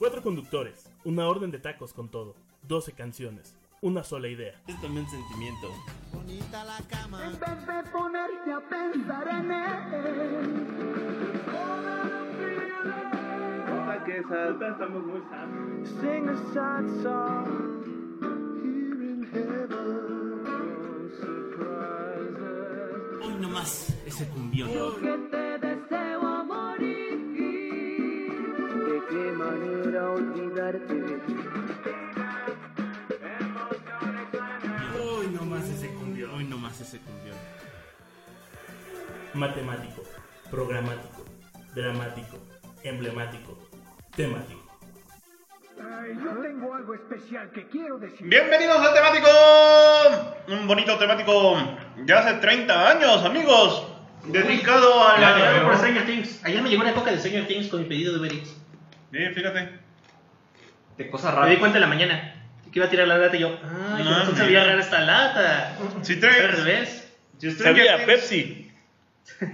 Cuatro conductores, una orden de tacos con todo, 12 canciones, una sola idea. Es también sentimiento. Bonita la cama. En vez de ponerte a pensar en él. que esa, estamos muy sanos. Sing a sad song. Here in heaven. No surprises. Hoy nomás ese cumbión. Hoy nomás ese cumbión. Hoy nomás ese cumbión. Matemático, programático, dramático, emblemático, temático. Ay, yo tengo algo especial que quiero decir. Bienvenidos al temático. Un bonito temático de hace 30 años, amigos. Dedicado a La. Ayer me llegó una coca de Stranger Things con mi pedido de Uber Eats. Sí, fíjate. De cosas Me di raras. cuenta en la mañana que iba a tirar la lata y yo, ay, No, no, sí. sabía agarrar esta lata. Si Al traes. revés. Sabía Pepsi.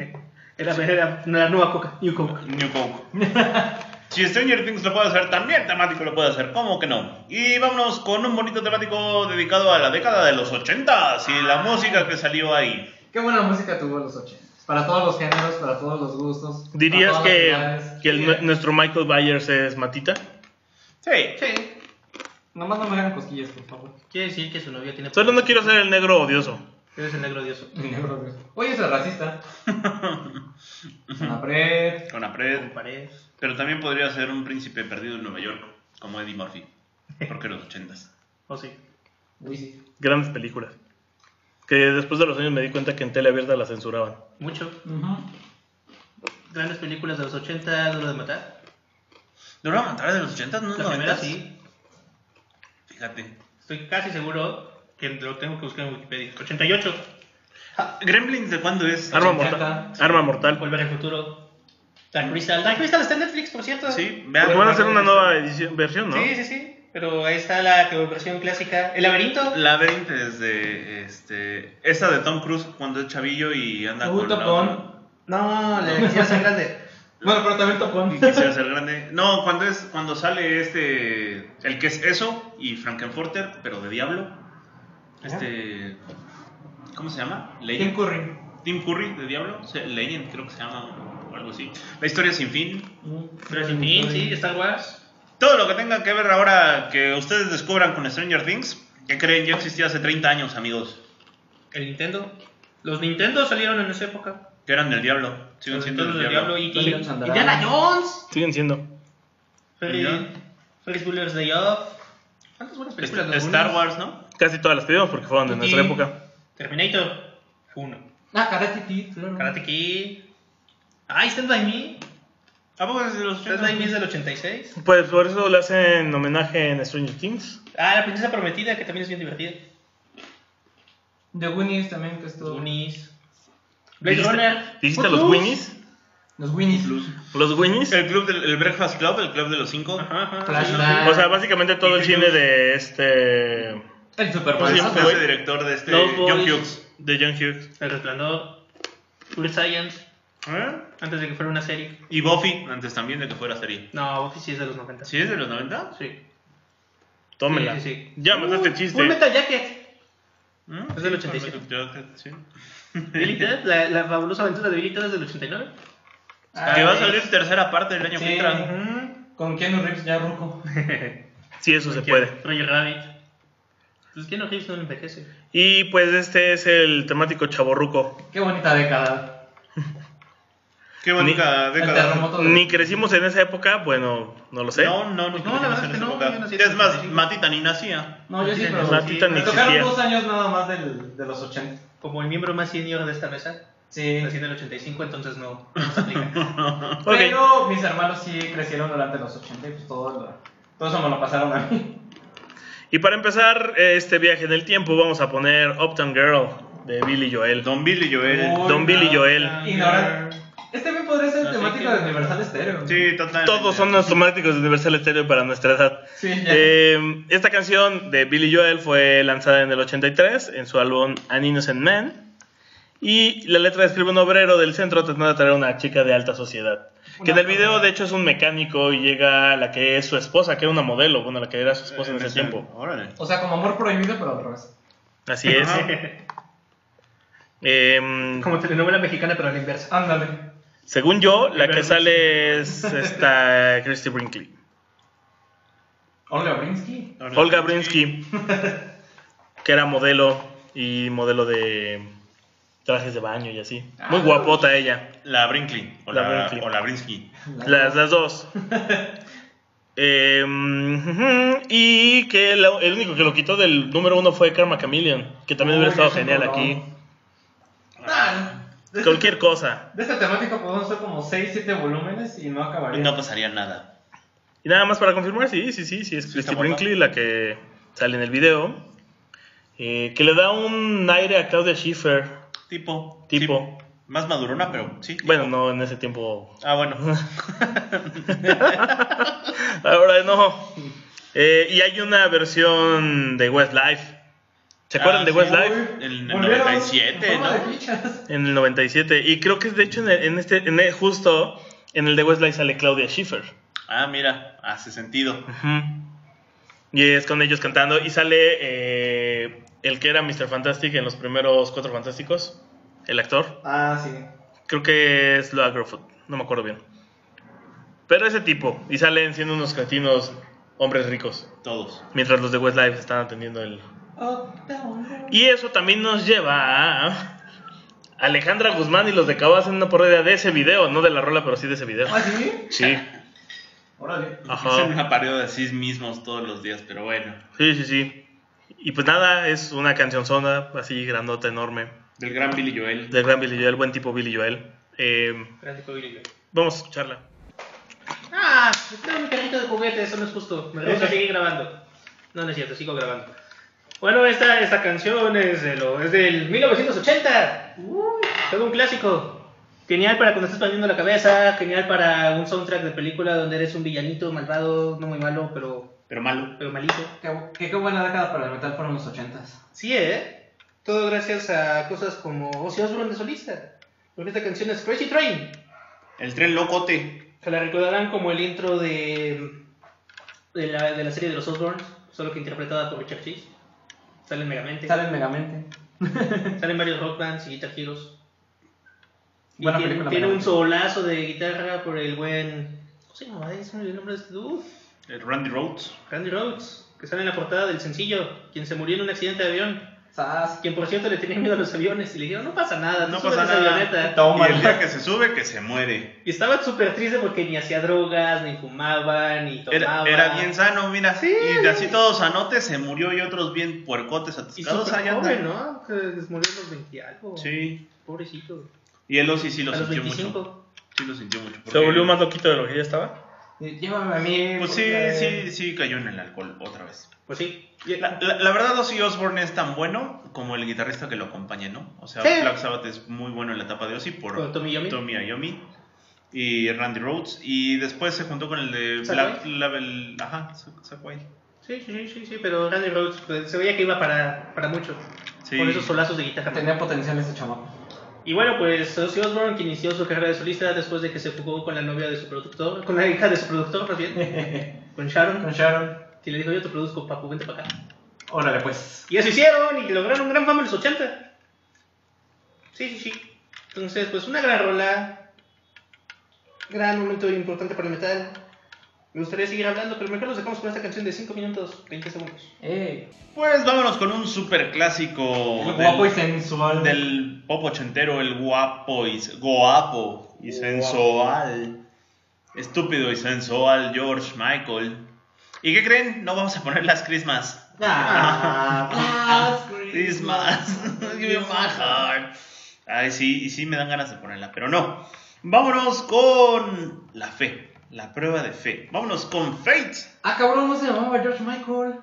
Era, era la nueva coca, New Coke. New Coke. Si Stranger Things lo puede hacer, también temático lo puede hacer. ¿Cómo que no? Y vámonos con un bonito temático dedicado a la década de los 80 y la música que salió ahí. Qué buena música tuvo los 80. Para todos los géneros, para todos los gustos. ¿Dirías que, que el- Sí. nuestro Michael Byers es Matita? Sí. Sí. Nomás no me hagan cosquillas, por favor. Quiere decir que su novia tiene. Solo no quiero ser el negro odioso. Eres el negro odioso. Oye, ese es racista. Apret. Con Apred. Con pared. Pero también podría ser un príncipe perdido en Nueva York, como Eddie Murphy. Porque los 80s. O sí. Uy, sí. Grandes películas. Que después de los años me di cuenta que en tele abierta la censuraban. Mucho. Grandes películas de los 80, Duro de Matar. ¿Duro de matar de los 80s? ¿No? La ¿90s? primera sí. Fíjate. Estoy casi seguro que lo tengo que buscar en Wikipedia. 88. Ah, ¿Gremlins de cuándo es? Arma 80. mortal. Arma mortal. Volver al futuro. Dark Crystal. Dark Crystal está en Netflix, por cierto. Sí, Pues vean. van a hacer una nueva edición, versión, ¿no? Sí, sí, sí. Pero ahí está la versión clásica. El laberinto. Laberinto desde este, esa de Tom Cruise cuando es chavillo y anda Uy, con topón. No, le quisiera ser grande. Bueno, pero también topón. y quisiera ser grande. No, cuando es cuando sale este el que es eso y Frankenfurter, pero de diablo. Este ¿cómo se llama? Tim. Curry. Tim Curry de diablo, Legend creo que se llama o algo así. La historia sin fin. Pero sin fin, sí, Star Wars. Todo lo que tenga que ver ahora que ustedes descubran con Stranger Things, que creen ya existía hace 30 años, amigos. El Nintendo. Los Nintendo salieron en esa época. Que eran del diablo. Siguen siendo del del diablo. Diablo y. Indiana Jones. Siguen siendo. Ferris Bueller's Day Off. ¿Cuántas buenas películas? de Star? Wars, ¿no? Casi todas las que vimos porque fueron de nuestra época. Terminator. Uno. Ah, Karate Kid, claro. Karate Kid. Ah, Stand By Me. ¿A poco es de los Stand By Me es del 86. Pues por eso le hacen homenaje en Stranger Things. Ah, La Princesa Prometida, que también es bien divertida. The Winnies también, que esto. Goonies. Blade ¿Dijiste, Runner. ¿dijiste los. Winnies? Los Winnies. ¿Los Winnies? El club del el Breakfast Club, el club de los cinco. Ajá, ajá. O sea, básicamente todo el cine de este... El Super ¿Cómo se? Ese director de este Los John Boys. Hughes. De John Hughes. El Resplandor. Full Science. ¿Eh? Antes de que fuera una serie. Y Buffy, antes también de que fuera serie. No, Buffy sí es de los 90. ¿Sí es de los 90? Sí. Tómela. Sí, sí, sí. Ya mataste Uh, chiste. Full Metal Jacket. ¿Mm? Es del Sí, 87. yo creo que sí. Billy Ted, la, la fabulosa aventura de Billy Ted es del 89. Que va a salir tercera parte el año que Sí. entra. Con Keanu Reeves ya ruco. Sí, eso se puede. Roger Rabbit. Pues Keanu Reeves no le envejece. Y pues este es el temático chaborruco. Qué bonita década. Qué bonita El década. de... Ni crecimos en esa época, bueno, no lo sé. No, no, no, no, la verdad es que no, Es más, 75. Matita ni nacía. No, yo sí, Sí, pero... Matita ni Me tocaron existía. dos años nada más del, de los 80. Como el miembro más senior de esta mesa, Sí. nací en el 85, entonces no, no se aplica. Ok. Pero mis hermanos sí crecieron durante los 80 y pues todo, lo- todo eso me lo pasaron a mí. Y para empezar eh, este viaje en el tiempo, vamos a poner Uptown Girl de Billy Joel. Don Billy Joel. Uy, Don Billy no. Joel. Ignorante. Este también podría ser temático de Universal Stereo. Sí, total. Todos son los temáticos de Universal Stereo para nuestra edad. Sí, ya. Eh, esta canción de Billy Joel fue lanzada en el 83 en su álbum An Innocent Man. Y la letra describe un obrero del centro tratando de atraer a una chica de alta sociedad. Que en el video, de hecho, es un mecánico y llega la que es su esposa, que era una modelo, bueno, la que era su esposa en ese tiempo. Órale. O sea, como amor prohibido, pero al revés. Así es. Em, Como telenovela mexicana, pero a la inversa. Ándale. Según yo, la que sale es esta Christy Brinkley. Olga Brinsky. Olga Brinsky, que era modelo y modelo de trajes de baño y así. Muy guapota ella. La Brinkley. O La la, Brinkley. o la Brinsky. Las, las dos. Eh, ujú, y que lo- el único que lo quitó del número uno fue Karma Chameleon, que también hubiera estado genial aquí. Ah, de, este, Cualquier cosa. de esta temática podemos hacer como 6, 7 volúmenes y no acabaría. No pasaría nada. Y nada más para confirmar, sí, sí, sí, sí, es Sí, Christy. Brinkley la que sale en el video. Eh, que le da un aire a Claudia Schiffer. Tipo. Tipo. sí, más madurona, pero sí. tipo. Bueno, no en ese tiempo. Ah, bueno. Ahora no. Eh, y hay una versión de Westlife. ¿Se acuerdan Ah, de sí, Westlife? En el Volvieron 97, en forma ¿no? En el 97. Y creo que es de hecho en, el- en este, en el- justo en el de Westlife sale Claudia Schiffer. Ah, mira, hace sentido. Ujú. Y es con ellos cantando. Y sale eh, el que era Mr. Fantastic en los primeros Cuatro Fantásticos. El actor. Ah, sí. Creo que es Loa Grofford. No me acuerdo bien. Pero ese tipo. Y salen siendo unos cretinos hombres ricos. Todos. Mientras los de Westlife están atendiendo el... Y eso también nos lleva a... Alejandra Guzmán y los de Cabo hacen una parodia de ese video. No de la rola, pero sí de ese video. ¿Ah, sí? Sí. Órale. Ajá. Hacen una parodia de sí mismos todos los días, pero bueno. Sí, sí, sí. Y pues nada, es una canción zona, así grandota, enorme. Del gran Billy Joel. Del gran Billy Joel, buen tipo Billy Joel. Eh, Grande Cobillo. vamos a escucharla. Ah, tengo mi carrito de juguete, eso no es justo. Me gusta seguir grabando. No, no es cierto, sigo grabando. Bueno, esta, esta canción es, de lo, es del 1980. Todo un clásico. Genial para cuando estás perdiendo la cabeza, genial para un soundtrack de película donde eres un villanito malvado, no muy malo, pero, Pero malo. pero malito. Qué, qué, buena década para el metal fueron los 80s. Sí, ¿eh? Todo gracias a cosas como Ozzy Osbourne de solista. Porque esta canción es Crazy Train. El tren locote. Se la recordarán como el intro de, de, la, de la serie de los Osborns, solo que interpretada por Richard Cheese. Sale en Megamente. Sale en Megamente. Salen varios rock bands y guitar heroes. Y Buena tiene, película, tiene un Megamente. solazo de guitarra por el buen. ¿Cómo se llama? Es el nombre de este dude. El Randy Rhodes. Randy Rhodes, que sale en la portada del sencillo, quien se murió en un accidente de avión. Sas. Quien por cierto le tenía miedo a los aviones y le dijeron, no pasa nada, No pasa nada. avioneta". Toma. Y el día que se sube, que se muere. Y estaba súper triste porque ni hacía drogas, ni fumaba, ni tomaba. Era, era bien sano, mira. Sí. Y así todos anotes, se murió y otros bien puercotes atascados allá joven, andan. ¿no? Que murió a los 20 y algo. Sí. Pobrecito. Y el Ozzy sí lo a sintió 25. mucho. Sí lo sintió mucho. ¿Se volvió más loquito de lo que ya estaba? Llévame a mí. Pues sí, sí, sí cayó en el alcohol otra vez. Pues sí. La, la- la verdad, Ozzy Osbourne es tan bueno como el guitarrista que lo acompaña, ¿no? O sea, Sí. Black Sabbath es muy bueno en la etapa de Ozzy por Tommy Iommi. Iommi y Randy Rhodes. Y después se juntó con el de Black. Label. Ajá. Sí, sí, sí, sí, sí, pero Randy Rhodes pues, se veía que iba para, para mucho. Sí. Con esos solazos de guitarra. Tenía potencial ese chamaco. Y bueno, pues Ozzy Osbourne, que inició su carrera de solista después de que se fugó con la novia de su productor, con la hija de su productor, más bien, con Sharon, Con Sharon. Que le dijo, yo te produzco, papu, vente para acá. Órale, pues. Y eso hicieron y lograron un gran fama en los 80. Sí, sí, sí. Entonces, pues una gran rola. Gran momento importante para el metal. Me gustaría seguir hablando, pero mejor los dejamos con esta canción de 5 minutos 20 segundos. Eh, Pues vámonos con un super clásico el guapo y del, sensual. del pop ochentero, el guapo y guapo y sensual. Estúpido y sensual George Michael. ¿Y qué creen? No vamos a poner las Christmas. Ah, Last Christmas, give me my heart. Ay, sí, y sí me dan ganas de ponerla, pero no. Vámonos con la fe, la prueba de fe. Vámonos con Fate. Ah, cabrón, no se llamaba George Michael.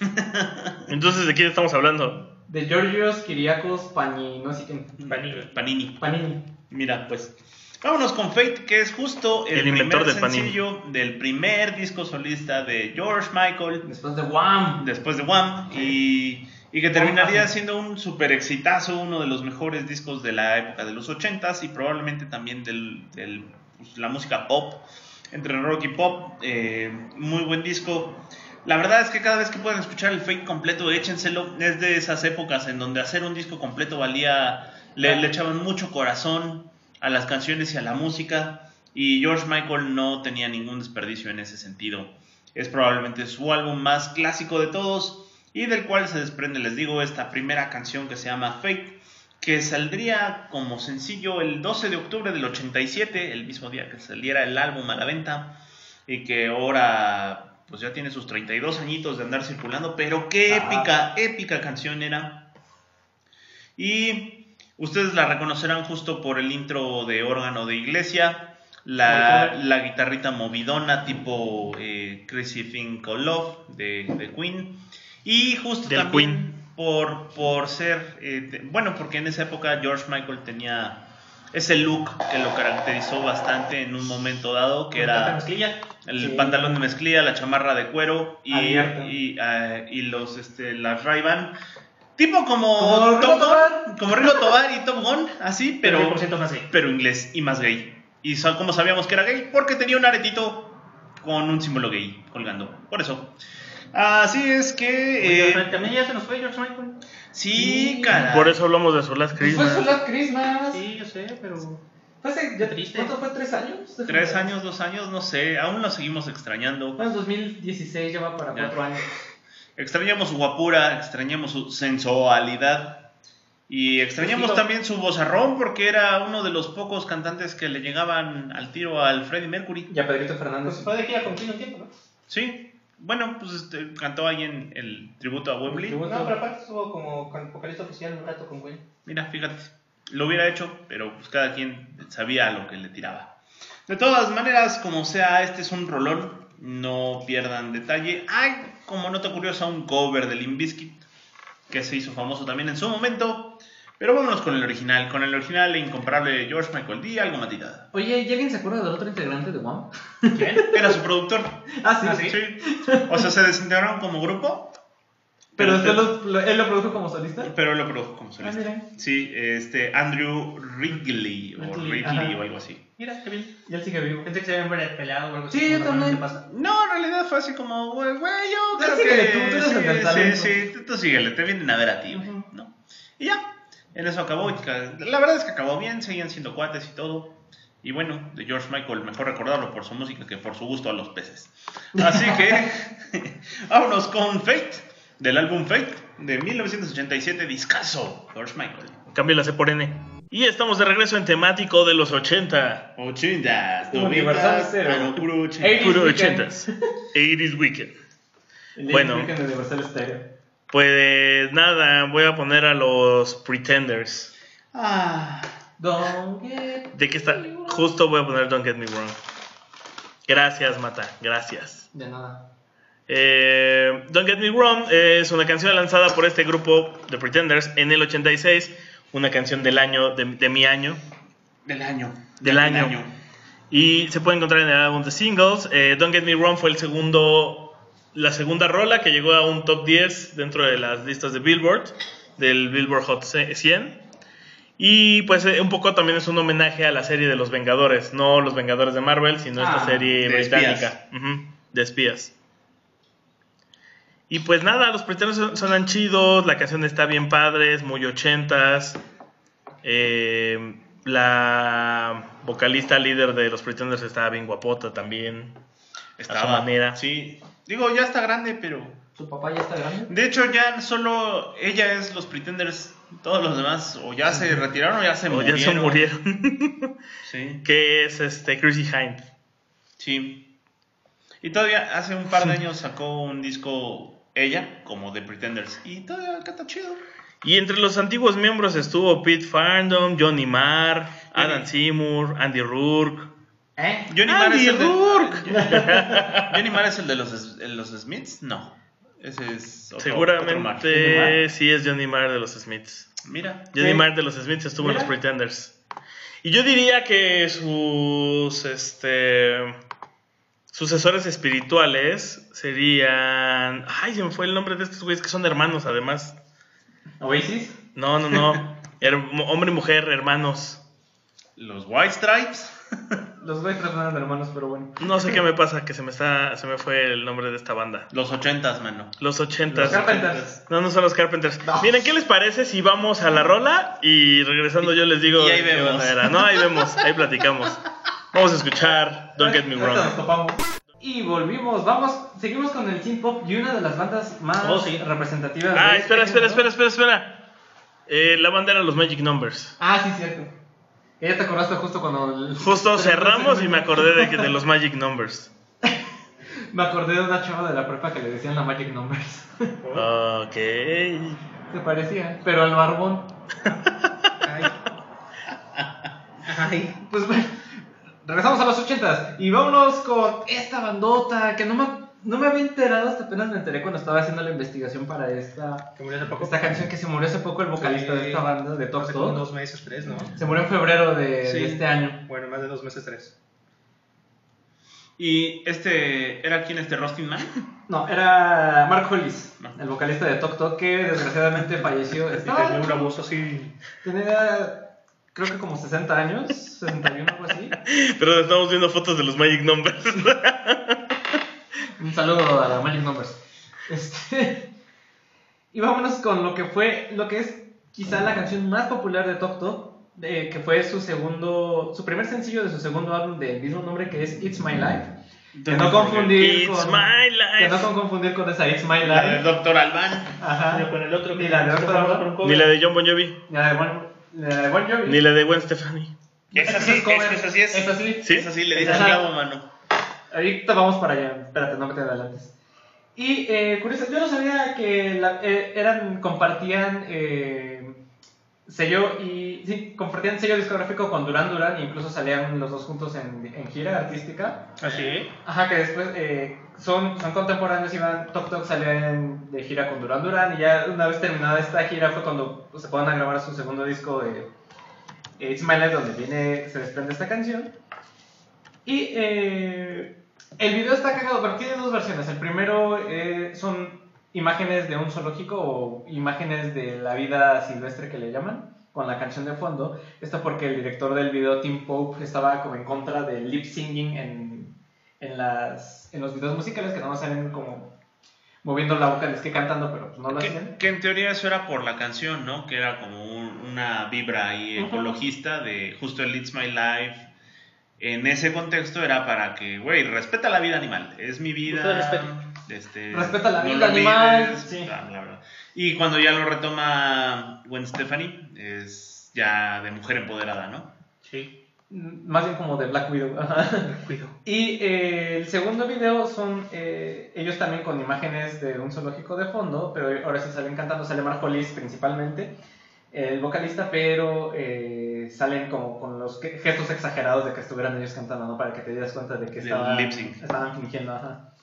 Entonces, ¿de quién estamos hablando? De Georgios Kiriakos Pani, no sé quién. Panini. Panini. Panini. Mira, pues. Vámonos con Fate, que es justo el, El inventor primer del panini. sencillo del primer disco solista de George Michael Después de Wham. después de Wham y, y que terminaría siendo un super exitazo, uno de los mejores discos de la época de los 80s y probablemente también del, del pues, la música pop, entre rock y pop. eh, muy buen disco. La verdad es que cada vez que puedan escuchar el Fake completo, échenselo. Es de esas épocas en donde hacer un disco completo valía, le, le echaban mucho corazón a las canciones y a la música. Y George Michael no tenía ningún desperdicio en ese sentido. Es probablemente su álbum más clásico de todos y del cual se desprende, les digo, esta primera canción que se llama Fake, que saldría como sencillo el 12 de octubre del 87, el mismo día que saliera el álbum a la venta, y que ahora pues ya tiene sus 32 añitos de andar circulando, pero qué épica, épica canción era. Y ustedes la reconocerán justo por el intro de órgano de iglesia, la, la guitarrita movidona tipo eh, Crazy Thing Called Love de, de Queen. Y justo Del también Queen. por, por ser, eh, de- bueno, porque en esa época George Michael tenía ese look que lo caracterizó bastante en un momento dado, que era el Sí. pantalón de mezclilla, la chamarra de cuero y, y, eh, y los, este, las Ray-Ban. Tipo como, Como Ringo Top Gun, Tobar. como Ringo Tobar y Top Gun, así, Pero pero, 100% más gay. pero inglés y más gay. ¿Y cómo sabíamos que era gay? Porque tenía un aretito con un símbolo gay colgando. Por eso. Así es que... eh, Oye, También ya se nos fue George Michael. sí, cara. Por eso hablamos de su Last Pues fue su Christmas. Christmas. Sí, yo sé, pero. Fue hace, ya- Triste. ¿Cuánto fue? ¿Tres años? Tres años, dos años, no sé. Aún lo seguimos extrañando. Bueno, 2016 ya va para Ya. cuatro años. Extrañamos su guapura, extrañamos su sensualidad y extrañamos Estilo. también su vozarrón porque era uno de los pocos cantantes que le llegaban al tiro al Freddie Mercury. Y a Pedrito Fernández. Pues fue de gira con un tiempo, ¿no? Sí, bueno, pues este, cantó ahí en el tributo a Wembley. Tributo. No, pero aparte estuvo como con- vocalista oficial un rato con Queen. Mira, fíjate, lo hubiera hecho, pero pues cada quien sabía a lo que le tiraba. De todas maneras, como sea, este es un rolón, no pierdan detalle. Hay, como nota curiosa, un cover de Limp Bizkit, que se hizo famoso también en su momento. Pero vámonos con el original, con el original e incomparable George Michael D, algo matita. Oye, ¿y alguien se acuerda del otro integrante de Wham? ¿Quién? Era su productor. Ah, sí. Ah, sí. Sí. O sea, se desintegraron como grupo, Pero usted lo- lo- él lo produjo como solista. pero él lo produjo como Ah, solista. mira. Sí, este, Andrew Wrigley, o Wrigley, o algo así. Mira, qué bien. Y él sigue vivo. Pensé que se habían peleado o algo así. Sí, yo también. pasa. No, en realidad fue así como, güey, güey, yo creo síguele que... tú, tú eres el del sí, talento. sí, sí, tú, tú síguele, te vienen a ver a ti, güey, Ujú. ¿no? Y ya, en eso acabó. La verdad es que acabó bien, seguían siendo cuates y todo. Y bueno, de George Michael, mejor recordarlo por su música que por su gusto a los peces. Así que, vámonos con Fate, del álbum Fate, de 1987, discaso, George Michael. Cambia la C por N. Y estamos de regreso en temático de los 80. 80s, Universal 90s, Stereo. ah, no, puro 80. Ey. Puro Weekend. 80s. 80s Weekend. Bueno. Weekend de Universal Stereo. Pues nada, voy a poner a los Pretenders. Ah, Don't get ¿De qué está? Justo voy a poner Don't Get Me Wrong. Gracias, Mata, gracias. De nada. Eh, Don't Get Me Wrong es una canción lanzada por este grupo de Pretenders en el 86, una canción del año, de, de mi año, del año. Del año. y se puede encontrar en el álbum de singles. Eh, Don't Get Me Wrong fue el segundo, la segunda rola que llegó a un top 10 dentro de las listas de Billboard, del Billboard Hot 100. Y pues eh, un poco también es un homenaje a la serie de los Vengadores, no los Vengadores de Marvel, sino esta Ah, serie de británica Ujú, de espías. Y pues nada, los pretenders son- suenan chidos, la canción está bien padre, es muy ochentas. Eh, la vocalista líder de los Pretenders estaba bien guapota también. Estaba, a su manera. Sí. Digo, ya está grande, pero. ¿Su papá ya está grande? De hecho, ya solo ella es los Pretenders. Todos los demás, o ya se retiraron o ya se O murieron. ya se murieron. Sí, que es este Chrissy Hind. sí. Y todavía hace un par de años sacó un disco ella, como de Pretenders. Y todavía canta chido. Y entre los antiguos miembros estuvo Pete Farndom, Johnny Marr, Adam Seymour, Andy Rourke. ¿Eh? Johnny Marr Andy es el de. Rourke. Johnny Marr es el de los, los Smiths? No. Ese es otro, otro Marr. Seguramente sí es Johnny Marr de los Smiths. Mira. Johnny Sí. Marr de los Smiths estuvo en los Pretenders. Y yo diría que sus este sucesores espirituales serían. Ay, se me fue el nombre de estos güeyes que son hermanos, además. ¿Oasis? No, no, no. Her- hombre y mujer, hermanos. Los White Stripes. Los White no eran hermanos, pero bueno. No sé qué me pasa, que se me está, se me fue el nombre de esta banda. Los ochentas, mano. Los Los ochentas. Carpenters. No, no son los Carpenters. No. Miren, ¿qué les parece si vamos a la rola y regresando yo les digo Y ahí qué vemos. banda era? No, ahí vemos, ahí platicamos. Vamos a escuchar Don't Get Me Wrong. Y volvimos, vamos, seguimos con el synth pop y una de las bandas más Oh, sí. representativas. Ah, de espera, este espera, espera, género. espera, espera. Eh, la banda era los Magic Numbers. Ah, sí, cierto. Ya te acordaste justo cuando. el- Justo cerramos y me acordé de, que- de los Magic Numbers. Me acordé de una chava de la prepa que le decían la Magic Numbers. Ok. Se parecía, pero al barbón. Ay. Ay. Pues bueno, regresamos a los ochentas y vámonos con esta bandota que no me, no me había enterado hasta apenas me enteré cuando estaba haciendo la investigación para esta, Que murió hace poco. esta canción que se murió hace poco el vocalista de esta banda, de Top Top. dos meses, tres, ¿no? Se murió en febrero de, de Sí. este año. Bueno, más de dos meses, tres. ¿Y este era quién este Rustin Man? No, era Mark Hollis, No. el vocalista de Tok Tok, que desgraciadamente falleció. Y Estaba- tenía una voz así. tenía, creo que como 60 años, 61 algo así. Pero estamos viendo fotos de los Magic Numbers. Un saludo a la Magic Numbers. Este, y vámonos con lo que fue, lo que es quizá la canción más popular de Tok Tok, de- que fue su segundo, su primer sencillo de su segundo álbum del mismo nombre que es It's My Life. Que no confundir It's con, my que life. no con confundir con esa It's My La del Life. Doctor Alban. Ajá. Pero con el otro que Ni la de Doctor Alban. Ni la de John Bon Jovi. La de Bon, la de bon Jovi. Ni la de Gwen Stefani. Es así, es, cover. es así es. Es así. ¿Sí? Es así, le dices Ajá. clavo, mano. Ahorita vamos para allá. Espérate, no me te adelantes. Y eh, curioso, yo no sabía que la- eh, eran, compartían eh, sello y sí, compartían sello discográfico con Duran Duran e incluso salían los dos juntos en, en gira artística. Así. Ajá, que después eh, son, son contemporáneos y van, Tok Tok salían de gira con Duran Duran y ya una vez terminada esta gira fue cuando pues, se puedan a grabar su segundo disco de eh, It's My Life donde viene, se desprende esta canción. Y eh, el video está cagado, pero tiene dos versiones. El primero eh, son imágenes de un zoológico o imágenes de la vida silvestre que le llaman, con la canción de fondo. Esto porque el director del video, Tim Pope, estaba como en contra del lip singing en, en, las, en los videos musicales, que no salen como moviendo la boca, es que cantando, pero pues no lo Que, hacían. que en teoría eso era por la canción, ¿no? Que era como un- una vibra ahí ecologista de justo el It's My Life. En ese contexto era para que, güey, respeta la vida animal. Es mi vida. Usted respete. Este, Respeta la no vida animal, olvides, sí. Y cuando ya lo retoma Gwen Stefani, es ya de mujer empoderada, ¿no? Sí. Más bien como de Black Widow. Y eh, el segundo video son eh, ellos también con imágenes de un zoológico de fondo, pero ahora sí salen cantando, sale Mark Hollis principalmente, el vocalista, pero eh, salen como con los gestos exagerados de que estuvieran ellos cantando, ¿no? Para que te das cuenta de que estaban, estaban fingiendo, ajá.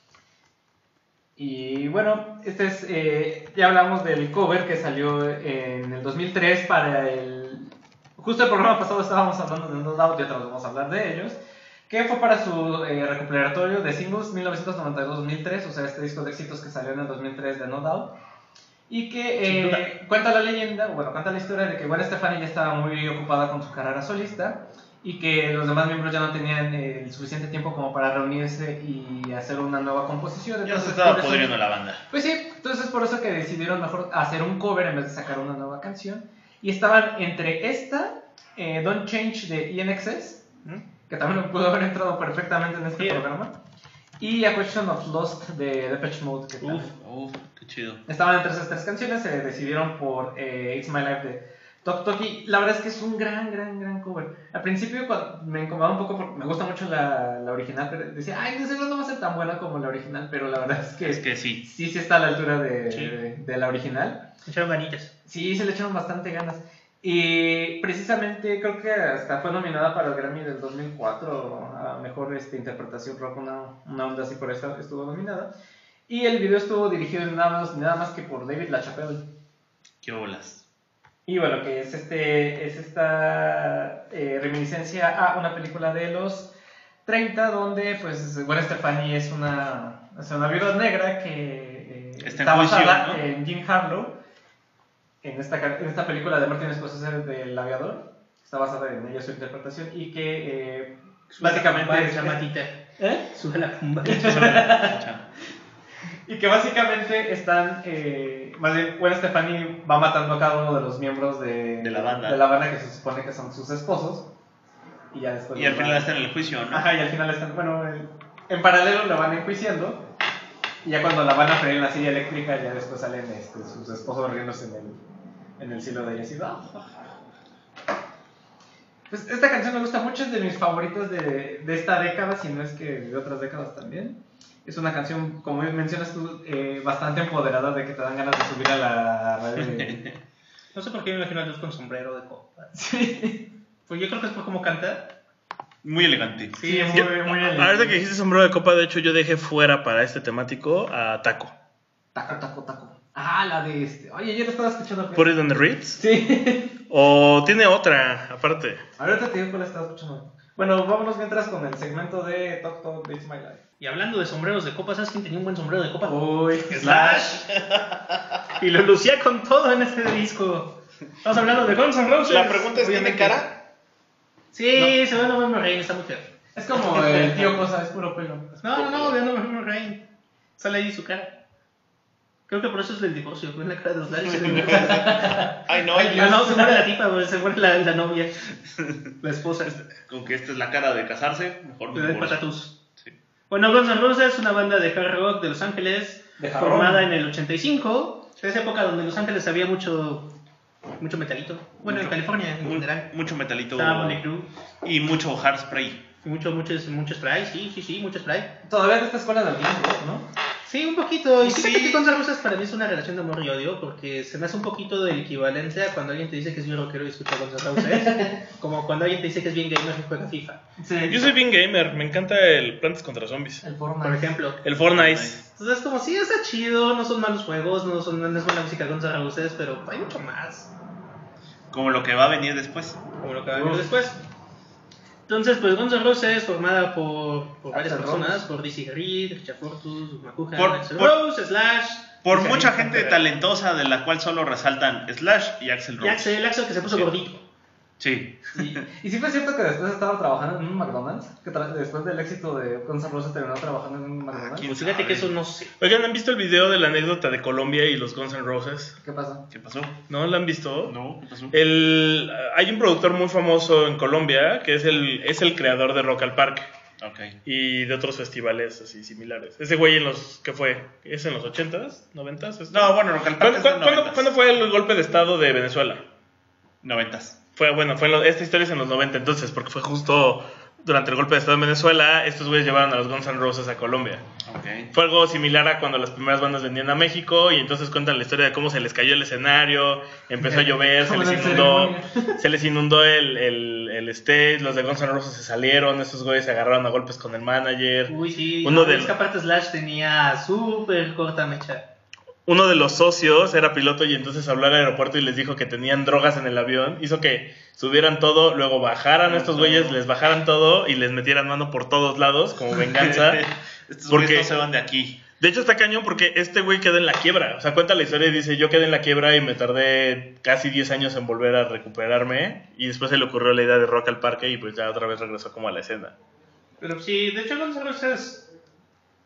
Y bueno, este es, eh, ya hablamos del cover que salió en el 2003 para el... Justo el programa pasado estábamos hablando de No Doubt y otra vez vamos a hablar de ellos. Que fue para su eh, recuperatorio de singles 1992-2003, o sea, este disco de éxitos que salió en el 2003 de No Doubt. Y que eh, cuenta la leyenda, bueno, cuenta la historia de que Gwen Stefani ya estaba muy ocupada con su carrera solista y que los demás miembros ya no tenían eh, el suficiente tiempo como para reunirse y hacer una nueva composición. Ya se Entonces, estaba podriendo la banda. pues sí, entonces por eso que decidieron mejor hacer un cover en vez de sacar una nueva canción. Y estaban entre esta, eh, Don't Change de INXS, que también pudo haber entrado perfectamente en este Sí. programa, y A Question of Lost de Depeche Mode, que Uf, uf, qué chido. Estaban entre esas tres canciones, se decidieron por eh, It's My Life de Tok Tok y la verdad es que es un gran, gran, gran cover. Al principio cuando- me incomodaba un poco porque me gusta mucho la, la original, pero decía, ay, de seguro no va a ser tan buena como la original, pero la verdad es que, Es que sí. sí, sí está a la altura de, Sí. de- de la original. Echaron ganitas. Sí, se le echaron bastante ganas. Y precisamente creo que hasta fue nominada para el Grammy del 2004 a Mejor este, Interpretación Rock, una, una onda así por eso estuvo nominada. Y el video estuvo dirigido nada más, nada más que por David LaChapelle. Qué bolas. Y bueno, que es, este, es esta eh, reminiscencia a una película de los 30 donde pues Gwen Stefani es una, es una viuda negra que eh, Está juicio, basada ¿no? en Jim Harlow en esta, en esta película de Martin Scorsese del aviador está basada en ella su interpretación y que eh, Básicamente es la matita. ¿Eh? Sube la pumba. Y que básicamente están, eh, más bien, Gwen Stefani va matando a cada uno de los miembros de, De la banda. de la banda que se supone que son sus esposos. Y ya después. Y al final van- está en el juicio, ¿no? Ajá, y al final están, bueno, el- en paralelo lo van enjuiciando. Y ya cuando la van a freír en la silla eléctrica, ya después salen este, sus esposos riéndose en el, en el cielo de ella. Así, "Ah, ja, ja". Pues esta canción me gusta mucho, es de mis favoritas de, de esta década, si no es que de otras décadas también. Es una canción, como mencionas tú, eh, bastante empoderada de que te dan ganas de subir a la radio. de- No sé por qué me imagino a Luz con sombrero de copa. Sí, Pues yo creo que es por cómo canta. Muy elegante. sí, muy, Yo- muy Ahorita que dijiste sombrero de copa, de hecho yo dejé fuera para este temático a Taco. Taco, taco, taco. Ah, la de este. Oye, ayer estaba escuchando. Put it on the Ritz. Sí. O tiene otra, aparte. Ahorita te digo cuál estaba escuchando. Bueno, vámonos mientras con el segmento de Talk Talk It's My Life. Y hablando de sombreros de copa, ¿sabes quién tenía un buen sombrero de copa? Uy, Slash. y lo lucía con todo en este disco. Estamos hablando de Guns N' Roses. La pregunta es, ¿tiene cara? Sí, se ve a November Rain, está muy feo. Es como el tío Cosa, es puro pelo. No, no, no, ve a November Rain. Sale ahí su cara. Creo que por eso es el divorcio, ven la cara de Slash. le divorció. Ay, no, Ay, no, no, se muere la tipa, se muere la, la novia. La esposa. Con que esta es la cara de casarse, mejor me De divorcio. patatús. Bueno, Guns N' Roses es una banda de hard rock de Los Ángeles, De formada en el 85. Es esa época donde en Los Ángeles había mucho, mucho metalito. Bueno, en Mucho- California en general. Mucho metalito y mucho hairspray. Y Mucho, mucho, mucho spray, sí, sí, sí, mucho spray. Todavía de esta escuela del glam rock, ¿no? Sí, un poquito. Y fíjate Sí. que Guns N' Roses para mí es una relación de amor y odio, porque se me hace un poquito del equivalente a cuando alguien te dice que es bien rockero y escucha Guns N' Roses. como cuando alguien te dice que es bien gamer y juega FIFA. Sí. Yo soy bien gamer, me encanta el Plantas contra Zombies. El Fortnite. Por ejemplo. El Fortnite. Entonces, como sí, está chido, no son malos juegos, no, son, no es buena música de Guns N' Roses, pero hay mucho más, Como lo que va a venir después. como lo que va a venir después. Entonces, pues Guns N' Roses, formada por, por varias personas, Rose. por Dizzy Reed, Richard Fortus, McCuhan, Por- por- Rose, Slash. Por y mucha gente talentosa de la cual solo resaltan Slash y Axel Y Rose. Axel, Axel que se puso Sí. gordito. Sí. Y, y sí fue cierto que después estaba trabajando en un McDonald's. Que después del éxito de Guns N' Roses terminó trabajando en un McDonald's. ¿quién Pues fíjate sabe? que eso no sé. Oigan, ¿han visto el video de la anécdota de Colombia y los Guns N' Roses? ¿Qué pasa? ¿Qué pasó? ¿No la han visto? No, ¿qué pasó? El, hay un productor muy famoso en Colombia que es el, es el creador de Rock al Parque Ok. y de otros festivales así similares. Ese güey en los, ¿qué fue? ¿Es en los 80s? ¿90s? esto? No, bueno, Rock al ¿Cuándo, Parque es de cuándo- cuándo- 90s. cuándo fue el golpe de estado de Venezuela? 90s. Fue, bueno, fue en lo- esta historia es en los 90 entonces, porque fue justo durante el golpe de estado en Venezuela, estos güeyes llevaron a los Guns N' Roses a Colombia. Fue algo similar a cuando las primeras bandas vendían a México y entonces cuentan la historia de cómo se les cayó el escenario, empezó a llover, se les inundó, se les inundó el, el, el stage, los de Guns N' Roses se salieron, estos güeyes se agarraron a golpes con el manager. Uy, sí. Uno no, del- Es que aparte Slash tenía súper corta mecha. Uno de los socios era piloto y entonces habló al aeropuerto y les dijo que tenían drogas en el avión, hizo que subieran todo, luego bajaran a estos güeyes, les bajaran todo y les metieran mano por todos lados como venganza. Estos Porque- güeyes no se van de aquí. De hecho, está cañón porque este güey quedó en la quiebra. O sea, cuenta la historia y dice: Yo quedé en la quiebra y me tardé casi 10 años en volver a recuperarme. Y después se le ocurrió la idea de Rock al Parque y pues ya otra vez regresó como a la escena. Pero sí, de hecho Guns N' Roses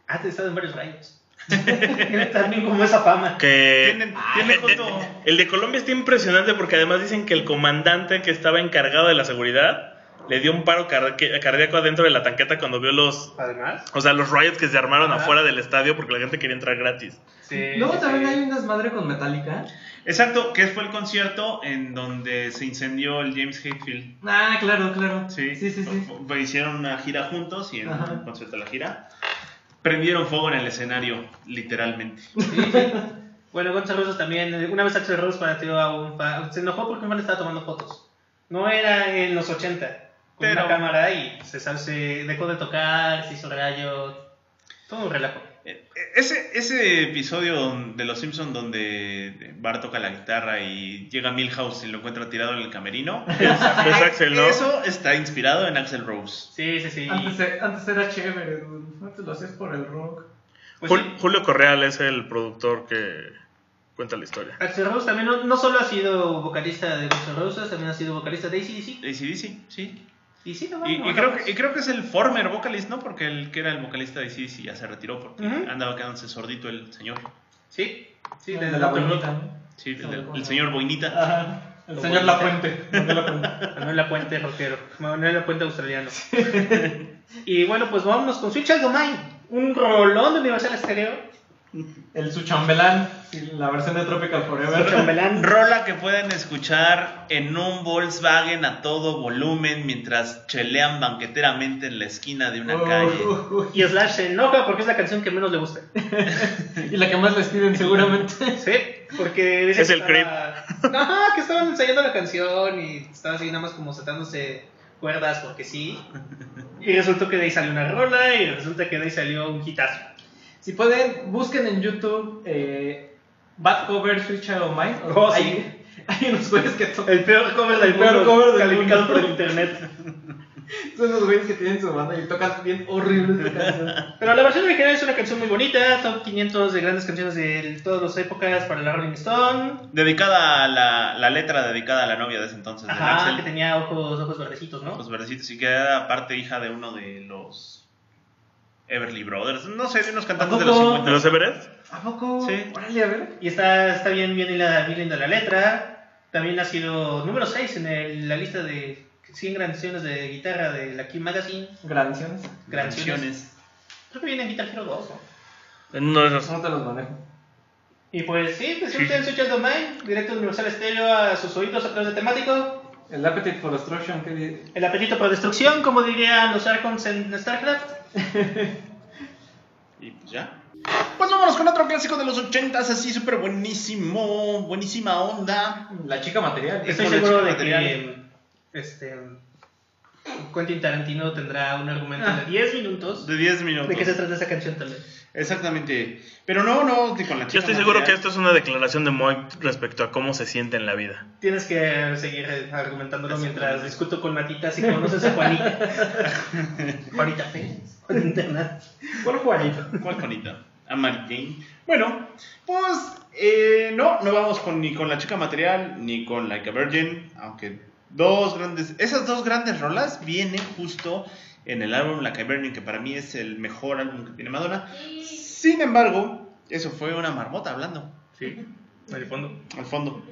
ha estado en varios rayos. Tiene también como esa fama. Que Tienen- tienen justo- el de Colombia está impresionante porque además dicen que el comandante que estaba encargado de la seguridad le dio un paro cardíaco adentro de la tanqueta cuando vio los. Además. O sea, los riots que se armaron Ajá. afuera del estadio porque la gente quería entrar gratis. Sí, Luego sí, también sí. hay un desmadre con Metallica. Exacto, que fue el concierto en donde se incendió el James Hetfield. Ah, claro, claro. Sí, sí, sí. sí. Hicieron una gira juntos y en Ajá. un concierto de la gira prendieron fuego en el escenario, literalmente. Sí, sí. Bueno, Guns N' Roses también, una vez Axel Rose pateó a un fan, se enojó porque un fan estaba tomando fotos. No era en los 80, con Pero- una cámara y se, se dejó de tocar, se hizo rayo, todo un relajo. Ese, ese episodio de Los Simpsons donde Bart toca la guitarra y llega Milhouse y lo encuentra tirado en el camerino. Es Axel, ¿no? Eso está inspirado en Axel Rose. Sí, sí, sí. Antes, antes era chévere, dude. Antes lo hacías por el rock. Pues Jul- sí. Julio Correal es el productor que cuenta la historia. Axel Rose también no, no solo ha sido vocalista de Guns N' Roses, también ha sido vocalista de ACDC. ACDC, sí. Y sí, no, Y, no, y no, creo que, y creo que es el former vocalist, ¿no? Porque el que era el vocalista de sí ya se retiró porque Ujú. andaba quedándose sordito el señor. Sí, sí, El de de la boinita. Sí, el, el se señor Boinita. Ajá. El Lo señor bonita. Lafuente. Manuel Lafuente. Manuel Lapuente rockero. Manuel Lapuente australiano. y bueno, pues vámonos con Switch the Mind. Un rolón de Universal Stereo. El su chambelán. sí, La versión de Tropical Forever. Rola que pueden escuchar en un Volkswagen a todo volumen mientras chelean banqueteramente en la esquina de una Uh, calle. uh, uh. Y Slash se enoja porque es la canción que menos le gusta. Y la que más les piden seguramente. Sí, porque dice Es que el estaba- Ajá, que estaban ensayando la canción y estaba así nada más como saltándose cuerdas porque sí. Y resultó que de ahí salió una rola y resulta que de ahí salió un hitazo. Si pueden, busquen en YouTube eh, Bad Cover Switch Out of Mind. Oh, sí. hay, hay unos güeyes que tocan. El peor cover del El peor cover del calificado mundo. por el internet. Son unos güeyes que tienen su banda y tocan bien horrible esa canción. Pero la versión original es una canción muy bonita, top 500 de grandes canciones de todas las épocas para la Rolling Stone. Dedicada a la, la letra dedicada a la novia de ese entonces, de Ajá, Axel. que tenía ojos, ojos verdecitos, ¿no? Los verdecitos y que era aparte hija de uno de los Everly Brothers. No sé, de unos cantantes de los poco? 50. ¿De los Everett? ¿A poco? Sí. Órale, a ver. Y está, está bien, bien, linda, bien linda la letra. También ha sido número 6 en el- la lista de 100 canciones de guitarra de la Key Magazine. Granaciones. Canciones. Creo que viene en Guitar Hero 2. ¿no? Esos. No te los manejo. Y pues sí, disfruten Switch of the Mind, directo de Universal Stereo a sus oídos a través de temático. El Appetite for Destruction, que di- El apetito por destrucción, como dirían los Archons en StarCraft. Y pues ya. Pues vámonos con otro clásico de los 80s, así súper buenísimo, buenísima onda. La chica material. Estoy seguro de que material. este, Quentin Tarantino tendrá un argumento de 10 minutos. De 10 minutos. ¿De qué se trata esa canción también? Exactamente. Pero no, no, que con la chica Yo estoy seguro que esto es una declaración de Moy respecto a cómo se siente en la vida. Tienes que seguir argumentándolo mientras discuto con Matita si conoces a Juanita. Juanita Pérez. Juanita. ¿Cuál Juanito? ¿Cuál Juanita? A Mary Jane. Bueno, pues eh, no, no vamos con, ni con la chica material ni con Like a Virgin, aunque dos grandes, esas dos grandes rolas vienen justo en el álbum Like a Virgin, que para mí es el mejor álbum que tiene Madonna. Sin embargo, eso fue una marmota hablando Sí, el fondo. al fondo.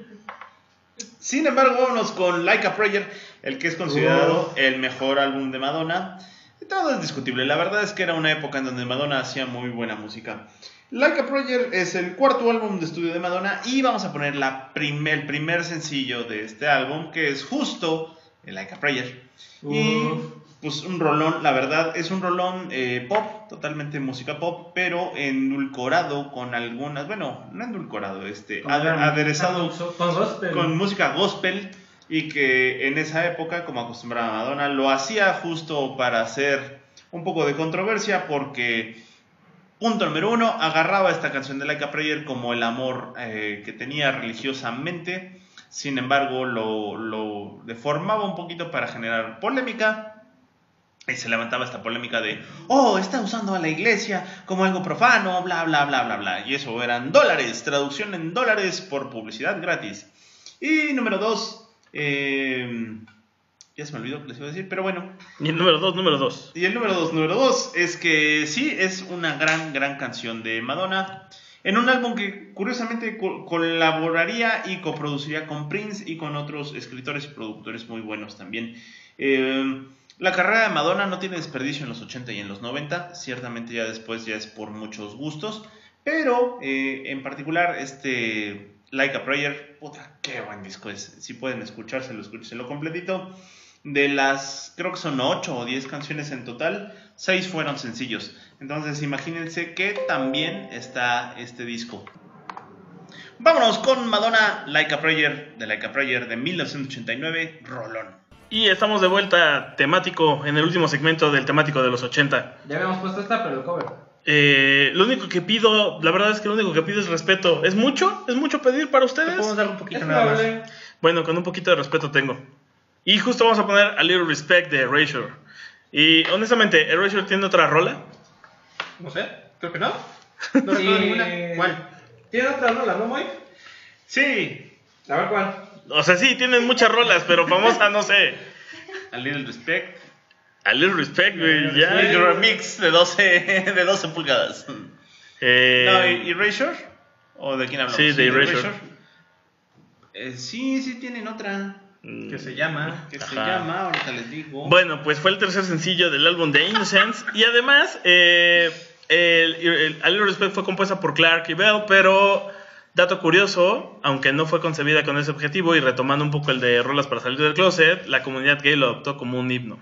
Sin embargo, vámonos con Like a Prayer, el que es considerado el mejor álbum de Madonna. Todo es discutible, la verdad es que era una época en donde Madonna hacía muy buena música. Like a Prayer es el cuarto álbum de estudio de Madonna y vamos a poner la primer, el primer sencillo de este álbum, que es justo el Like a Prayer. Y pues un rolón, la verdad, es un rolón eh, pop, totalmente música pop, pero endulcorado con algunas, bueno, no endulcorado, este, Con aderezado Con gospel. con música gospel y que en esa época, como acostumbraba Madonna, lo hacía justo para hacer un poco de controversia porque, punto número uno, agarraba esta canción de Like a Prayer como el amor eh, que tenía religiosamente, sin embargo lo, lo deformaba un poquito para generar polémica. Y se levantaba esta polémica de, oh, está usando a la iglesia como algo profano, bla, bla, bla, bla, bla. Y eso eran dólares, traducción en dólares por publicidad gratis. Y número dos, eh, ya se me olvidó que les iba a decir, pero bueno. Y el número dos, número dos. Y el número dos, número dos, es que sí, es una gran, gran canción de Madonna. En un álbum que curiosamente co- colaboraría y coproduciría con Prince y con otros escritores y productores muy buenos también. Eh, la carrera de Madonna no tiene desperdicio en los 80 y en los 90, ciertamente ya después ya es por muchos gustos, pero eh, en particular este Like a Prayer, puta, qué buen disco es. Si pueden escuchárselo, escúchenselo completito. De las, creo que son 8 o 10 canciones en total, 6 fueron sencillos. Entonces imagínense que también está este disco. Vámonos con Madonna, Like a Prayer, de Like a Prayer de 1989, Rolón. Y estamos de vuelta temático en el último segmento del temático de los 80. Ya habíamos puesto esta, pero el cover. Eh, lo único que pido, la verdad es que lo único que pido es respeto. ¿Es mucho? ¿Es mucho pedir para Te ustedes? podemos dar un poquito nada más. Bueno, con un poquito de respeto tengo. Y justo vamos a poner A Little Respect de Erasure. Y honestamente, Erasure tiene otra rola. No sé, creo que no. No Sí. ninguna. ¿Cuál? ¿Tiene otra rola, no, Moy? Sí, A ver cuál. O sea, sí, tienen muchas rolas, pero famosa no sé. A Little Respect. A little respect, güey, ya. El remix de 12, de 12 pulgadas. Eh, No, ¿y- ¿Erasure? ¿O de quién hablamos? Sí, de Erasure. Eh, sí, sí tienen otra. mm, Que se llama. Que se llama, ahorita les digo. Bueno, pues fue el tercer sencillo del álbum de Innocence. Y además, eh, el, el, A Little Respect fue compuesta por Clark y Bell, pero dato curioso, aunque no fue concebida con ese objetivo y retomando un poco el de rolas para salir del closet, la comunidad gay lo adoptó como un himno.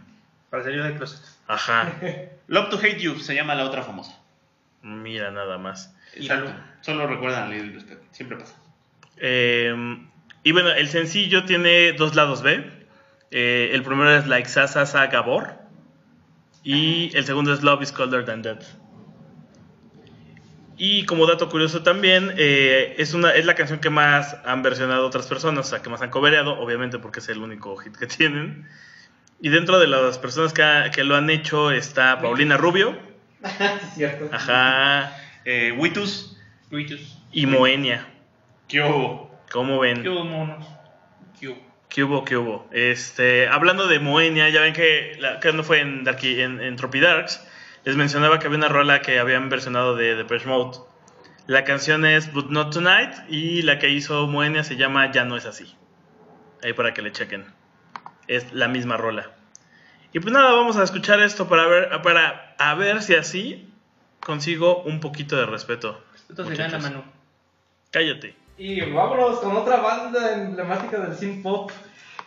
Para salir del closet. Ajá, Love to Hate You se llama la otra famosa. mira nada más. Exacto. Solo recuerdan Little Respect. Siempre pasa. Eh, y bueno, el sencillo tiene dos lados B. Eh, el primero es Like Sasa Sa Gabor. Y el segundo es Love is Colder Than Death. Y como dato curioso también, eh, es, una, es la canción que más han versionado otras personas, o sea, que más han cobereado, obviamente porque es el único hit que tienen. Y dentro de las personas que, ha- que lo han hecho está Paulina Rubio, cierto. ajá, Eh, Witus. Ritus. y Moenia. ¿Qué hubo? ¿Cómo ven? ¿Qué hubo, monos? ¿Qué hubo? ¿Qué hubo? ¿Qué hubo? Este, hablando de Moenia, ya ven que, la, que no fue en, Darky, en, en Tropy Darks, les mencionaba que había una rola que habían versionado de Depeche Mode. La canción es But Not Tonight y la que hizo Moenia se llama Ya No Es Así. Ahí para que le chequen. Es la misma rola. Y pues nada, vamos a escuchar esto para ver, para a ver si así consigo un poquito de respeto. Esto se gana. Cállate. Y vámonos con otra banda emblemática del synth pop.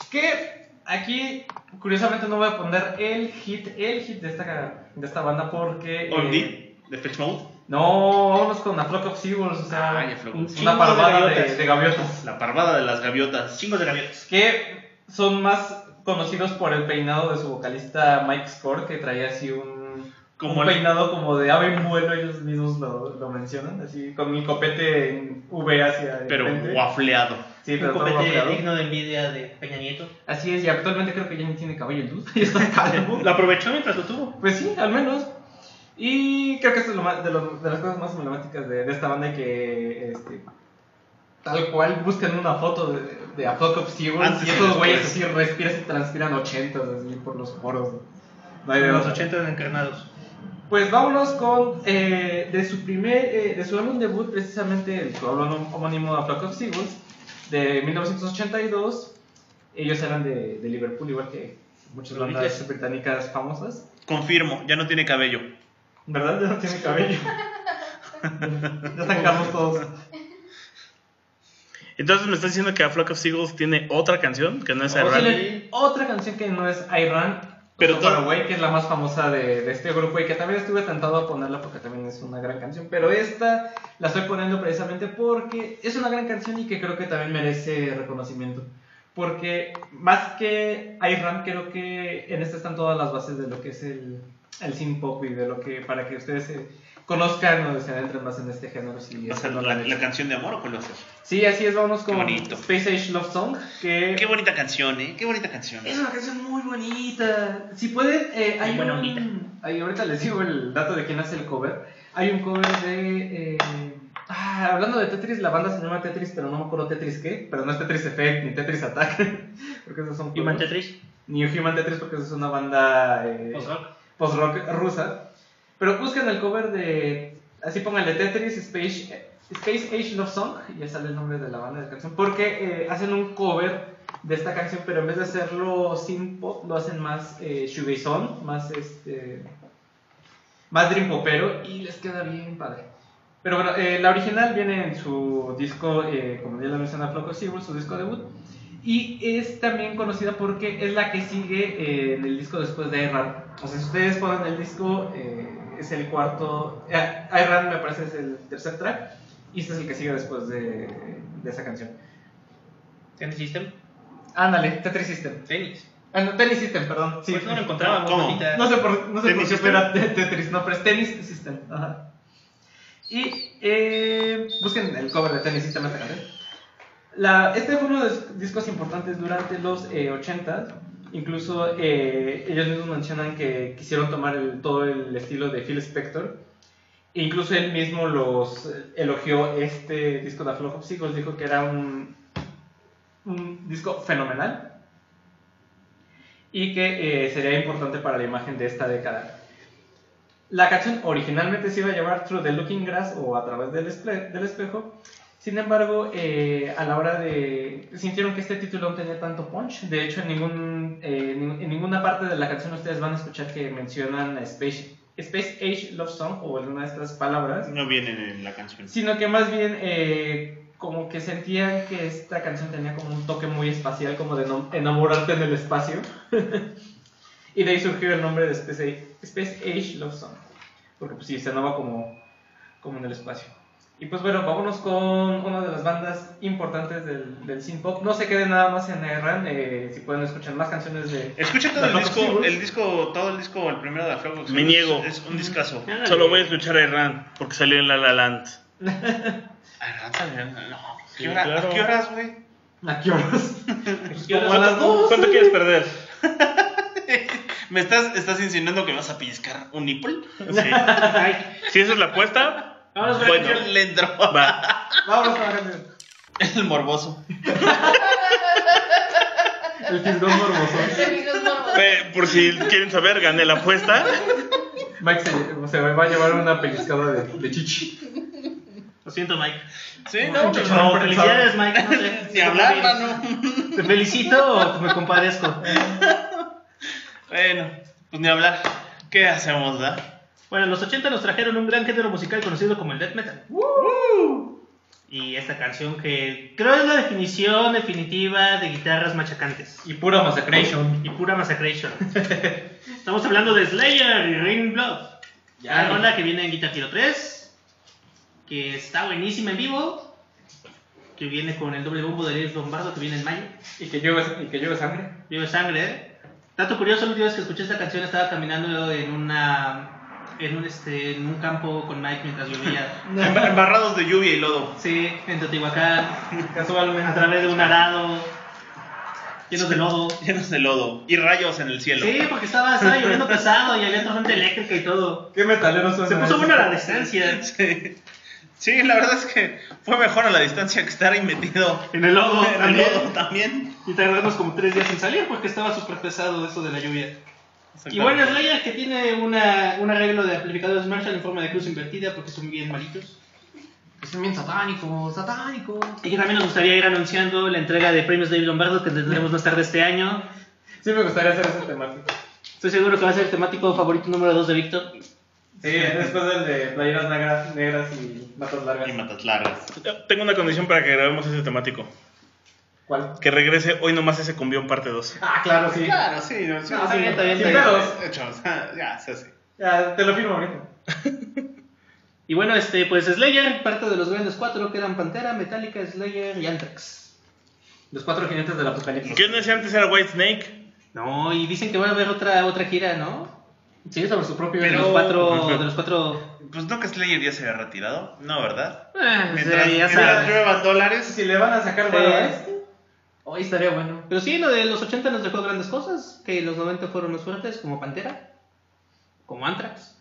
Que aquí, curiosamente, no voy a poner el hit, el hit de esta, de esta banda porque. eh, Oldie. De Fetch Mode. no, vámonos con A Flock of Seagulls, o sea, Ay, un- una de parvada de, gaviotas. de gaviotas. La parvada de las gaviotas. Chingos de gaviotas. Que son más conocidos por el peinado de su vocalista Mike Score, que traía así un, Como un el- peinado como de ave en vuelo, ellos mismos lo, lo mencionan, así con el copete en V hacia Pero enfrente. guafleado. Sí, Un pero todo copete guafleado. digno de envidia de Peña Nieto. Así es, y actualmente creo que ya ni tiene cabello el dude, ya está calvo. Lo aprovechó mientras lo tuvo. Pues sí, al menos. Y creo que esto es lo más- de, lo- de las cosas más emblemáticas de, de esta banda y que este, tal cual buscan una foto de, de A Flock of Seagulls y estos güeyes así respiran y transpiran ochentas así por los poros. No hay los. 80 encarnados. Pues vámonos con eh, de su primer, eh, de su álbum debut precisamente, el su álbum homónimo A Flock of Seagulls, de 1982. Ellos eran de, de Liverpool, igual que muchas bandas británicas famosas. Confirmo, ya no tiene cabello. ¿Verdad? Ya no tiene cabello. ya están calvos todos. Entonces me estás diciendo que A Flock of Seagulls tiene otra canción que no es Iran. tienen otra canción que no es I Run, Pero pero todo- Away, que es la más famosa de, de este grupo y que también estuve tentado a ponerla porque también es una gran canción. Pero esta la estoy poniendo precisamente porque es una gran canción y que creo que también merece reconocimiento. Porque más que I Run, creo que en esta están todas las bases de lo que es el, el synth pop y de lo que para que ustedes se conozcan o se adentren más en este género. Si ¿Va a es ser que no lo la, canción de amor o cuál va a ser? Sí, así es, vamos con. Space Age Love Song, que Qué bonita canción, ¿eh? Qué bonita canción. es una canción muy bonita. Si pueden, eh, hay Muy un, bonita. ahí ahorita les digo el dato de quién hace el cover. Hay un cover de... eh, ah, hablando de Tetris, la banda se llama Tetris, pero no me acuerdo Tetris qué. Pero no es Tetris Effect ni Tetris Attack. porque esos son... Human. Tetris. Ni Human Tetris porque es una banda... eh, Post-rock. post-rock rusa. Pero busquen el cover de. Así pónganle Tetris Space, Space Age Love Song y ya sale el nombre de la banda de la canción. Porque eh, hacen un cover de esta canción, pero en vez de hacerlo sin pop, lo hacen más eh, más este. más dream popero y les queda bien padre. Pero bueno, eh, la original viene en su disco, eh, como ya lo menciona Flock of Seagulls, su disco debut. Y es también conocida porque es la que sigue eh, en el disco después de Iran. O sea, si ustedes ponen el disco, eh, es el cuarto. Eh, Iran me parece es el tercer track. Y este es el que sigue después de, de esa canción. Tennis System. Ándale, Tetris System. Tenis. Ah, no, Tennis System, perdón. Sí. Pues no lo encontrábamos ahorita. No sé por, no sé ¿Tennis por qué System? era te- Tetris, no, pero es Tennis System. Ajá. Y eh, busquen el cover de Tennis System esta canción. La, este fue uno de los discos importantes durante los eh, 80 Incluso eh, ellos mismos mencionan que quisieron tomar el- todo el estilo de Phil Spector. E incluso él mismo los eh, elogió este disco de A Flock of Seagulls. Dijo que era un, un disco fenomenal. y que eh, sería importante para la imagen de esta década. La canción originalmente se iba a llevar Through the Looking Glass o a través del, espe- del espejo. Sin embargo, eh, a la hora de... sintieron que este título no tenía tanto punch. De hecho, en, ningún, eh, en ninguna parte de la canción ustedes van a escuchar que mencionan Space, Space Age Love Song o alguna de estas palabras. No vienen en la canción. Sino que más bien eh, como que sentían que esta canción tenía como un toque muy espacial, como de no- enamorarte en el espacio. y de ahí surgió el nombre de Space Age, Space Age Love Song. Porque pues sí, sonaba como, como en el espacio. Y pues bueno, vámonos con una de las bandas importantes del, del synth pop. No se queden nada más en Erran, eh, si pueden escuchar más canciones de... Escuchen todo el disco, el disco, todo el disco, el primero de of Me niego. Es un discazo. Solo voy a escuchar a Erran porque salió en La La Land. Ay, lánzale, no. Sí, ¿Qué hora- claro. ¿A qué horas, güey? ¿A qué horas? ¿Cuánto, las dos. cuánto quieres perder? ¿Me estás, estás insinuando que vas a pellizcar un nipple? Sí. Si esa es la apuesta, vamos a ver Bueno. canción. Le entró va. Vámonos con la canción. el morboso. El fisgón morboso. Pe- Por si quieren saber, gané la apuesta. Mike se, se va a llevar una pellizcada de, de chichi. Lo siento, Mike. Sí, no, No, chicharrón felicidades, Mike. No sé. Ni hablar, mano. ¿Te felicito o me compadezco? Bueno, pues ni hablar. ¿Qué hacemos, da? Bueno, en los 80 nos trajeron un gran género musical conocido como el death metal. Y esta canción que creo es la definición definitiva de guitarras machacantes Y pura massacration. y pura massacration. Estamos hablando de Slayer y Rain Blood. Ya. La rola que viene en Guitar Hero 3, que está buenísima en vivo, que viene con el doble bombo de Elias Lombardo que viene en mayo. Y que llueve, y que llueve sangre. Vive sangre, ¿eh? Dato curioso, la última vez que escuché esta canción estaba caminando en una en un este en un campo con Mike mientras llovía. Emba- Embarrados de lluvia y lodo. Sí, en Teotihuacán, Casualmente. a través de un arado, llenos de lodo. Llenos de lodo. Y rayos en el cielo. Sí, porque estaba, estaba lloviendo pesado y había tormenta eléctrica y todo. Qué metaleros son. Se puso bueno a la distancia. Sí. Sí, la verdad es que fue mejor a la distancia que estar ahí metido En el lodo en el también. lodo también. Y tardamos como tres días en salir porque estaba súper pesado eso de la lluvia. Y bueno, Slayer que tiene una, un arreglo de amplificadores Marshall en forma de cruz invertida porque son bien malitos. Son bien satánicos, satánicos. Y que también nos gustaría ir anunciando la entrega de premios David Lombardo que tendremos más tarde este año. Sí, me gustaría hacer ese temático. Estoy seguro que va a ser el temático favorito número 2 de Víctor. Sí, después del de playeras negras, negras y matas largas. Y matas largas. Tengo una condición para que grabemos ese temático. ¿Cuál? Que regrese hoy nomás ese cumbión parte 2. Ah, claro, sí. Claro, sí. no, sí, No, sí, bien, está bien, bien. pedos. De hecho, o sea, ya, se hace. Ya, te lo firmo ahorita. Y bueno, este, pues Slayer, parte de los grandes cuatro que eran Pantera, Metallica, Slayer y Anthrax. Los cuatro jinetes del apocalipsis. ¿Qué no decía antes era White Snake? No, y dicen que va a haber otra, otra gira, ¿no? Sí, sobre su propio. De los cuatro, de los cuatro. Pues no que Slayer ya se había retirado. No, ¿verdad? Eh, Mientras, ya mientras sabes. lluevan dólares. Si le van a sacar Sí. Hoy estaría bueno. Pero sí, lo de los 80 nos dejó grandes cosas, que los 90 fueron los fuertes, como Pantera, como Anthrax,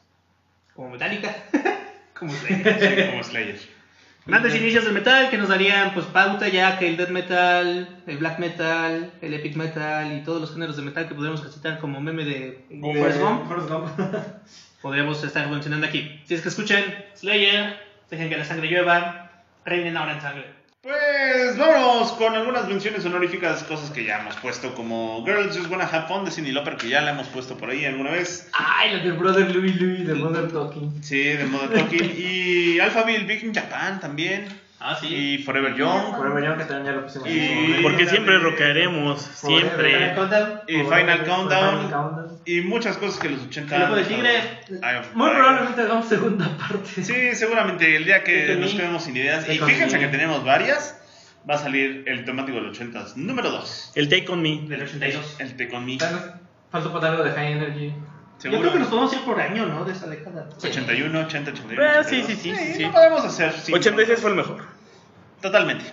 como Metallica, como Slayer. Sí, como Slayer. Grandes inicios del metal que nos darían pues pauta ya que el death metal, el black metal, el epic metal y todos los géneros de metal que podríamos citar como meme de Forrest Gump. podríamos estar mencionando aquí. Si es que escuchen Slayer, dejen que la sangre llueva, reinen ahora en sangre. Pues vámonos con algunas menciones honoríficas, cosas que ya hemos puesto como Girls Just Wanna Have Fun de Cindy Lauper, que ya la hemos puesto por ahí alguna vez. Ay, lo del Brother Louis Louis de Mother Talking. Sí, de Modern Talking. y Alphaville Big in Japan también. Ah, Y Forever Young. Forever Young, que también ya lo pusimos. Y- Porque siempre de- rockearemos. Siempre. Countdown, Y Final Countdown. Y muchas cosas que los 80 El ojo del tigre. Ay, Muy probablemente hagamos segunda parte. Sí, seguramente el día que on nos quedemos sin ideas. Y fíjense que tenemos varias. Va a salir el temático de los 80 número 2. El Take On Me. del 82. El Take on Me. Falta para algo de High Energy. Yo creo que nos podemos ir por año, ¿no? De esa década. 81, 80, 81. Ah, sí, 82. sí, sí, sí, sí. Lo podemos hacer. sí. 86 fue el mejor. Totalmente.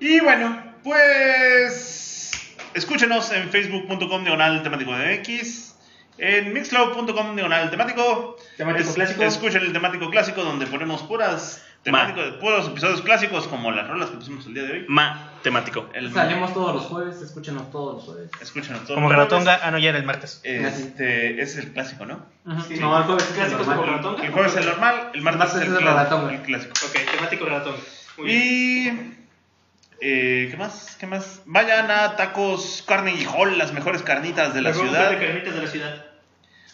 Y bueno, pues escúchenos en facebook.com diagonal temático de X En mixcloud.com diagonal temático. Temático Es- clásico. Escuchen el temático clásico donde ponemos puras temáticos, puros episodios clásicos como las rolas que pusimos el día de hoy. Ma temático. El- Salimos todos los jueves, escúchenos todos los jueves. Escúchenos todos Como los jueves. Ratonga, ah, no, ya era el martes. Este es el clásico, ¿no? Sí. No, el jueves es el Clásicos normal. como Ratonga. El jueves es el normal, el martes, martes es el, es el clásico. Ok, temático Ratonga. Muy bien. Y. eh, ¿Qué más? ¿Qué más? Vayan a Tacos Carnegie Hall, las mejores carnitas de la Mejor ciudad, de carnitas de la ciudad.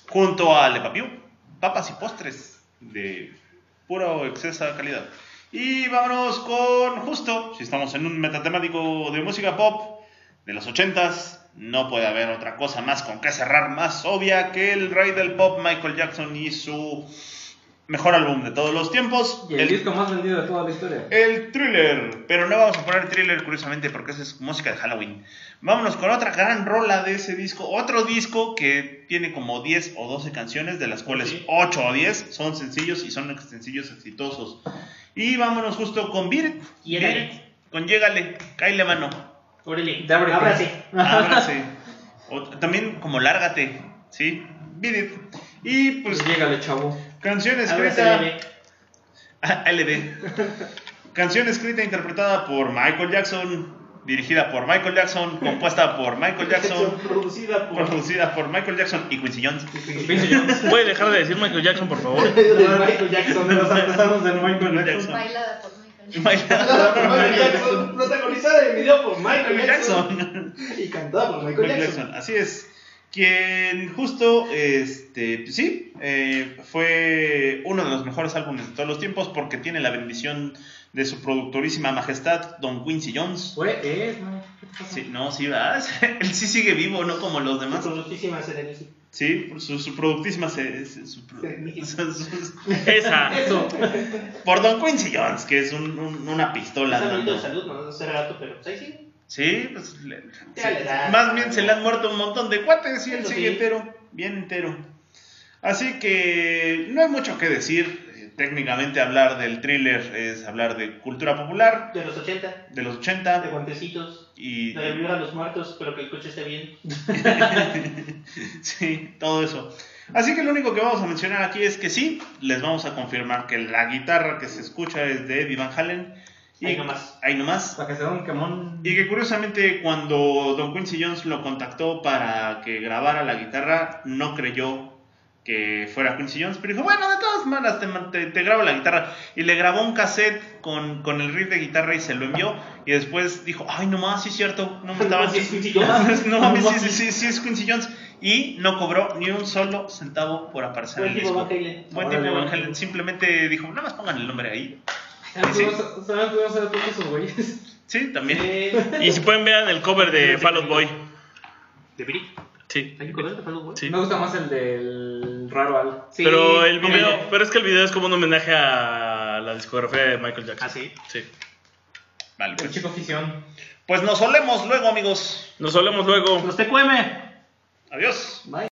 junto a Le Papiu, papas y postres de pura excesa calidad. Y vámonos con justo, si estamos en un metatemático de música pop de los 80s, no puede haber otra cosa más con que cerrar más obvia que el rey del pop Michael Jackson y su mejor álbum de todos los tiempos, Y el, disco más vendido de toda la historia. el thriller, pero no vamos a poner thriller curiosamente porque esa es música de Halloween. Vámonos con otra gran rola de ese disco, otro disco que tiene como 10 o 12 canciones, de las cuales Sí. 8 o 10 son sencillos y son sencillos exitosos. Y vámonos justo con Beat It, Llégale. Beat It, con Llégale, cáile mano, Órale, ábrase. ábrase. O también como Lárgate, ¿sí? Beat It. Y pues Pues llégale, chavo. Canción escrita... bebé. Ah, LD. Canción escrita e interpretada por Michael Jackson, dirigida por Michael Jackson, compuesta por Michael Jackson, Producida por. producida por Michael Jackson y Quincy Jones. ¿Puede dejar de decir Michael Jackson, por favor? Michael Jackson. De los artesanos del Michael Jackson. Bailada por Michael. Michael Jackson, protagonizada en el video por Michael Jackson. Y cantada por Michael. Jackson, así es. Quien justo, este, pues sí, eh, fue uno de los mejores álbumes de todos los tiempos porque tiene la bendición de su productorísima majestad, Don Quincy Jones. Fue, es, no. Sí, no, sí, va. Él sí sigue vivo, no como los demás. Productísima Serenity. Sí, su, su productísima se, su su- su- Esa. Eso. por Don Quincy Jones, que es un- un- una pistola. Está ¿no? de salud, no hace rato, pero pues ahí sí. Sí, pues le- da. más bien se le han muerto un montón de cuates y él Eso sigue sí. entero, bien entero. Así que no hay mucho que decir. Eh, Técnicamente hablar del thriller es hablar de cultura popular De los 80, de los de 80 guantecitos, y de revivir a los muertos, pero que el coche esté bien. sí, todo eso. Así que lo único que vamos a mencionar aquí es que sí, les vamos a confirmar que la guitarra que se escucha es de Eddie Van Halen. Y Ahí nomás. Ahí nomás. Para que sea un quemón. Y que curiosamente cuando Don Quincy Jones lo contactó para que grabara la guitarra, no creyó que fuera Quincy Jones, pero dijo, bueno, de todas maneras te, te- te grabo la guitarra. Y le grabó un cassette con, con el riff de guitarra y se lo envió. Y después dijo, ay, no más, sí es cierto, no me estaba... Sí es Quincy Jones. no mames, sí, sí, sí, sí es Quincy Jones. Y no cobró ni un solo centavo por aparecer en Buen el tipo, disco. Buen tipo, Van. Halen. Simplemente dijo, nada más pongan el nombre ahí. ¿Sabes Sí, cómo- ¿Sabes cómo se todos esos güeyes? Sí, también. Y si pueden vean el cover de Fall Out Boy. ¿De Brit? Sí. ¿Hay que correr de Fall Out Boy? Sí. Me gusta más el del raro Al. Sí, Pero el video, pero es que el video es como un homenaje a la discografía de Michael Jackson. ¿Ah, sí? Sí. Vale, El pues. chico ficción. Pues nos solemos luego, amigos. Nos solemos luego. Los TQM. Adiós. Bye.